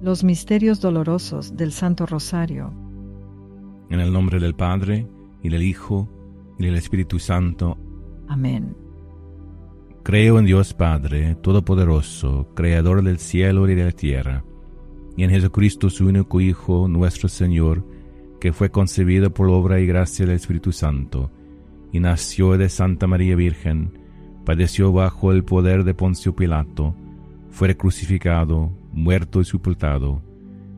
Los misterios dolorosos del Santo Rosario. En el nombre del Padre, y del Hijo, y del Espíritu Santo. Amén. Creo en Dios Padre, Todopoderoso, Creador del cielo y de la tierra, y en Jesucristo su único Hijo, nuestro Señor, que fue concebido por obra y gracia del Espíritu Santo, y nació de Santa María Virgen, padeció bajo el poder de Poncio Pilato, fue crucificado, muerto y sepultado,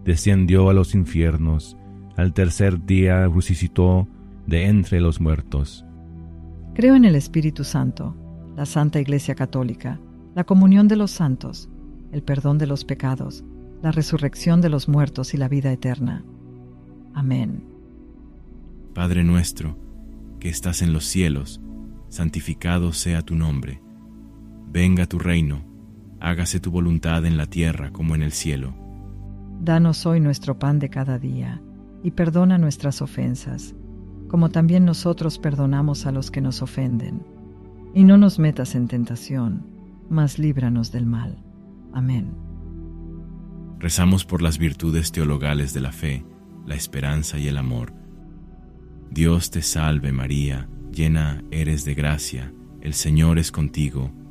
descendió a los infiernos, al tercer día resucitó de entre los muertos. Creo en el Espíritu Santo, la Santa Iglesia Católica, la comunión de los santos, el perdón de los pecados, la resurrección de los muertos y la vida eterna. Amén. Padre nuestro, que estás en los cielos, santificado sea tu nombre. Venga tu reino, hágase tu voluntad en la tierra como en el cielo. Danos hoy nuestro pan de cada día, y perdona nuestras ofensas, como también nosotros perdonamos a los que nos ofenden. Y no nos metas en tentación, mas líbranos del mal. Amén. Rezamos por las virtudes teologales de la fe, la esperanza y el amor. Dios te salve María, llena eres de gracia, el Señor es contigo,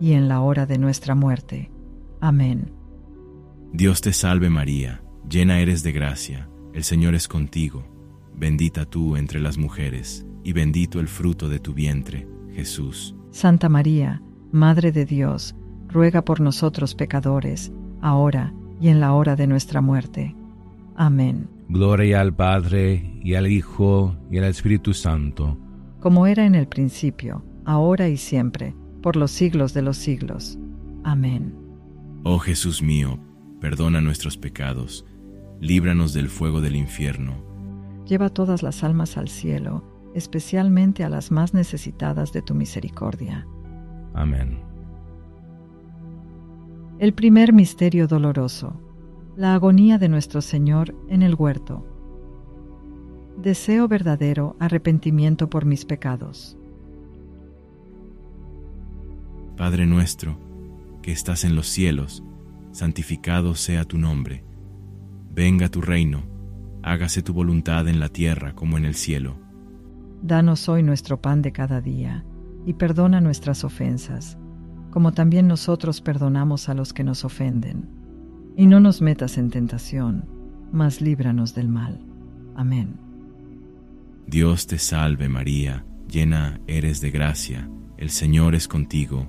y en la hora de nuestra muerte. Amén. Dios te salve María, llena eres de gracia, el Señor es contigo, bendita tú entre las mujeres, y bendito el fruto de tu vientre, Jesús. Santa María, Madre de Dios, ruega por nosotros pecadores, ahora y en la hora de nuestra muerte. Amén. Gloria al Padre, y al Hijo, y al Espíritu Santo. Como era en el principio, ahora y siempre, por los siglos de los siglos. Amén. Oh Jesús mío, perdona nuestros pecados, líbranos del fuego del infierno. Lleva todas las almas al cielo, especialmente a las más necesitadas de tu misericordia. Amén. El primer misterio doloroso, la agonía de nuestro Señor en el huerto. Deseo verdadero arrepentimiento por mis pecados. Padre nuestro, que estás en los cielos, santificado sea tu nombre. Venga tu reino, hágase tu voluntad en la tierra como en el cielo. Danos hoy nuestro pan de cada día, y perdona nuestras ofensas, como también nosotros perdonamos a los que nos ofenden. Y no nos metas en tentación, mas líbranos del mal. Amén. Dios te salve María, llena eres de gracia, el Señor es contigo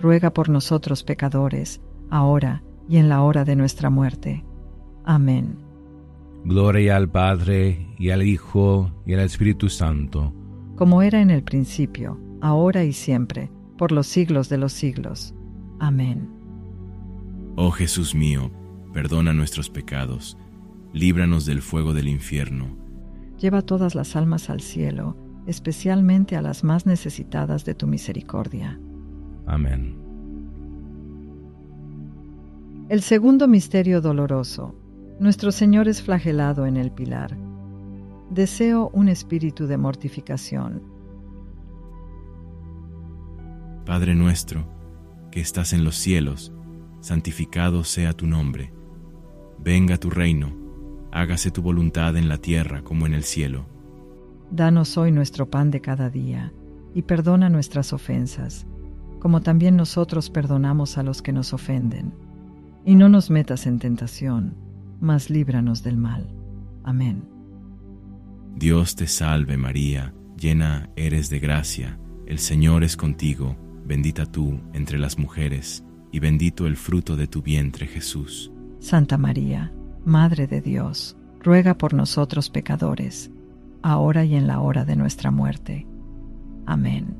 ruega por nosotros pecadores, ahora y en la hora de nuestra muerte. Amén. Gloria al Padre, y al Hijo, y al Espíritu Santo, como era en el principio, ahora y siempre, por los siglos de los siglos. Amén. Oh Jesús mío, perdona nuestros pecados, líbranos del fuego del infierno. Lleva todas las almas al cielo, especialmente a las más necesitadas de tu misericordia. Amén. El segundo misterio doloroso. Nuestro Señor es flagelado en el pilar. Deseo un espíritu de mortificación. Padre nuestro, que estás en los cielos, santificado sea tu nombre. Venga tu reino, hágase tu voluntad en la tierra como en el cielo. Danos hoy nuestro pan de cada día, y perdona nuestras ofensas, como también nosotros perdonamos a los que nos ofenden. Y no nos metas en tentación, mas líbranos del mal. Amén. Dios te salve María, llena eres de gracia, el Señor es contigo, bendita tú entre las mujeres, y bendito el fruto de tu vientre Jesús. Santa María, Madre de Dios, ruega por nosotros pecadores, ahora y en la hora de nuestra muerte. Amén.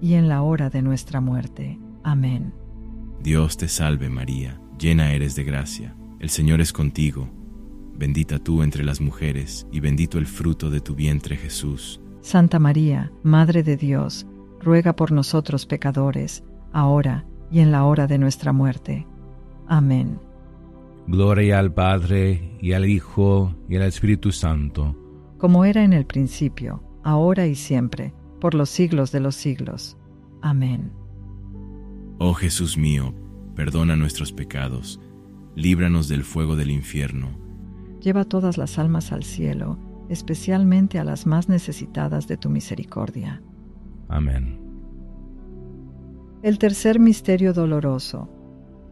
y en la hora de nuestra muerte. Amén. Dios te salve María, llena eres de gracia, el Señor es contigo, bendita tú entre las mujeres, y bendito el fruto de tu vientre Jesús. Santa María, Madre de Dios, ruega por nosotros pecadores, ahora y en la hora de nuestra muerte. Amén. Gloria al Padre, y al Hijo, y al Espíritu Santo, como era en el principio, ahora y siempre, por los siglos de los siglos. Amén. Oh Jesús mío, perdona nuestros pecados, líbranos del fuego del infierno. Lleva todas las almas al cielo, especialmente a las más necesitadas de tu misericordia. Amén. El tercer misterio doloroso.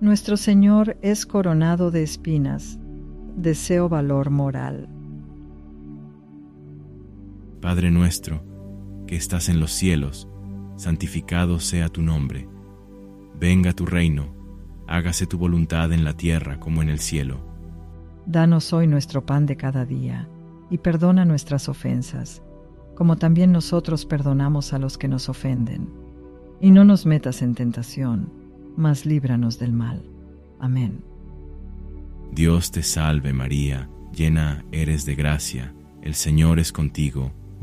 Nuestro Señor es coronado de espinas. Deseo valor moral. Padre nuestro, que estás en los cielos, santificado sea tu nombre. Venga tu reino, hágase tu voluntad en la tierra como en el cielo. Danos hoy nuestro pan de cada día, y perdona nuestras ofensas, como también nosotros perdonamos a los que nos ofenden. Y no nos metas en tentación, mas líbranos del mal. Amén. Dios te salve María, llena eres de gracia, el Señor es contigo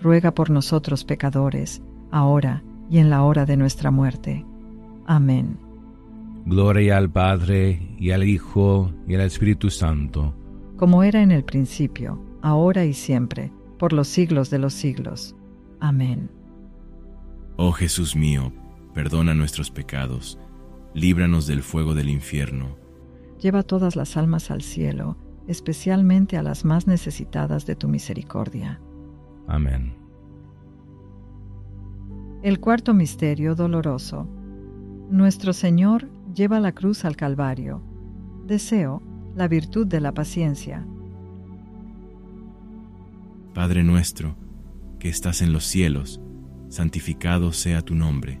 ruega por nosotros pecadores, ahora y en la hora de nuestra muerte. Amén. Gloria al Padre, y al Hijo, y al Espíritu Santo, como era en el principio, ahora y siempre, por los siglos de los siglos. Amén. Oh Jesús mío, perdona nuestros pecados, líbranos del fuego del infierno. Lleva todas las almas al cielo, especialmente a las más necesitadas de tu misericordia. Amén. El cuarto misterio doloroso. Nuestro Señor lleva la cruz al Calvario. Deseo la virtud de la paciencia. Padre nuestro, que estás en los cielos, santificado sea tu nombre.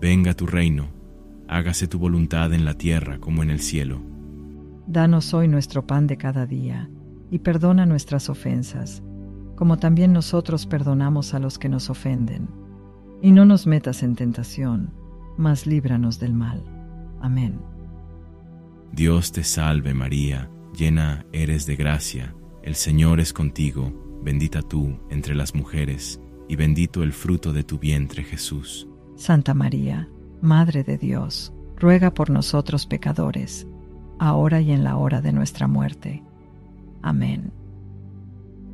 Venga tu reino, hágase tu voluntad en la tierra como en el cielo. Danos hoy nuestro pan de cada día, y perdona nuestras ofensas, como también nosotros perdonamos a los que nos ofenden. Y no nos metas en tentación, mas líbranos del mal. Amén. Dios te salve María, llena eres de gracia, el Señor es contigo bendita tú entre las mujeres, y bendito el fruto de tu vientre Jesús. Santa María, Madre de Dios, ruega por nosotros pecadores, ahora y en la hora de nuestra muerte. Amén.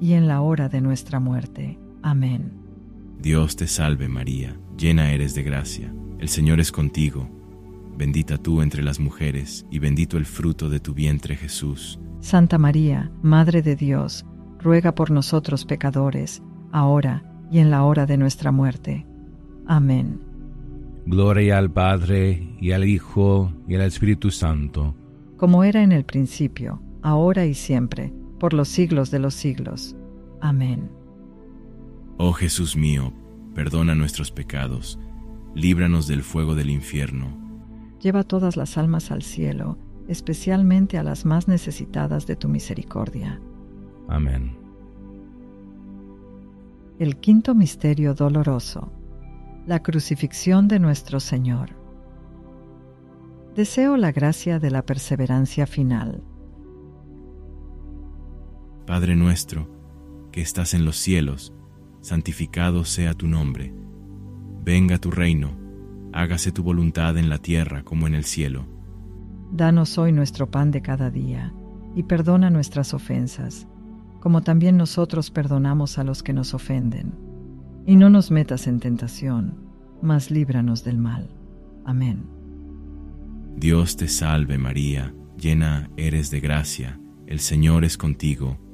y en la hora de nuestra muerte. Amén. Dios te salve María, llena eres de gracia, el Señor es contigo, bendita tú entre las mujeres, y bendito el fruto de tu vientre Jesús. Santa María, Madre de Dios, ruega por nosotros pecadores, ahora y en la hora de nuestra muerte. Amén. Gloria al Padre, y al Hijo, y al Espíritu Santo. Como era en el principio, ahora y siempre, por los siglos de los siglos. Amén. Oh Jesús mío, perdona nuestros pecados, líbranos del fuego del infierno. Lleva todas las almas al cielo, especialmente a las más necesitadas de tu misericordia. Amén. El quinto misterio doloroso. La crucifixión de nuestro Señor. Deseo la gracia de la perseverancia final. Padre nuestro, que estás en los cielos, santificado sea tu nombre. Venga tu reino, hágase tu voluntad en la tierra como en el cielo. Danos hoy nuestro pan de cada día, y perdona nuestras ofensas como también nosotros perdonamos a los que nos ofenden. Y no nos metas en tentación, mas líbranos del mal. Amén. Dios te salve María, llena eres de gracia, el Señor es contigo,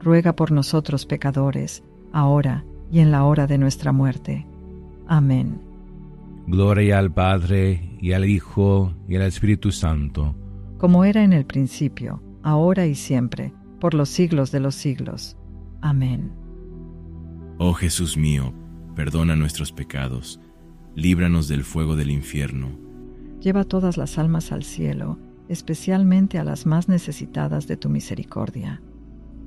ruega por nosotros pecadores, ahora y en la hora de nuestra muerte. Amén. Gloria al Padre, y al Hijo, y al Espíritu Santo, como era en el principio, ahora y siempre, por los siglos de los siglos. Amén. Oh Jesús mío, perdona nuestros pecados, líbranos del fuego del infierno. Lleva todas las almas al cielo, especialmente a las más necesitadas de tu misericordia.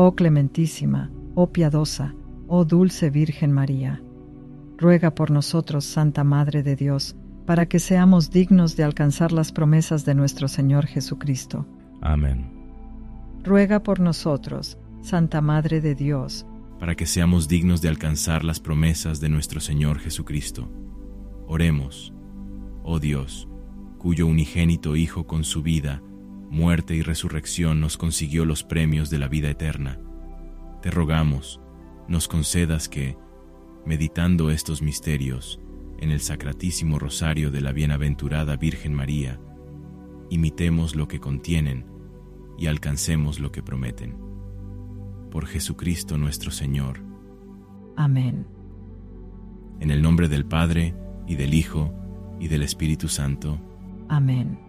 Oh clementísima, oh piadosa, oh dulce Virgen María, ruega por nosotros, Santa Madre de Dios, para que seamos dignos de alcanzar las promesas de nuestro Señor Jesucristo. Amén. Ruega por nosotros, Santa Madre de Dios, para que seamos dignos de alcanzar las promesas de nuestro Señor Jesucristo. Oremos, oh Dios, cuyo unigénito Hijo con su vida, muerte y resurrección nos consiguió los premios de la vida eterna. Te rogamos, nos concedas que, meditando estos misterios en el sacratísimo rosario de la bienaventurada Virgen María, imitemos lo que contienen y alcancemos lo que prometen. Por Jesucristo nuestro Señor. Amén. En el nombre del Padre, y del Hijo, y del Espíritu Santo. Amén.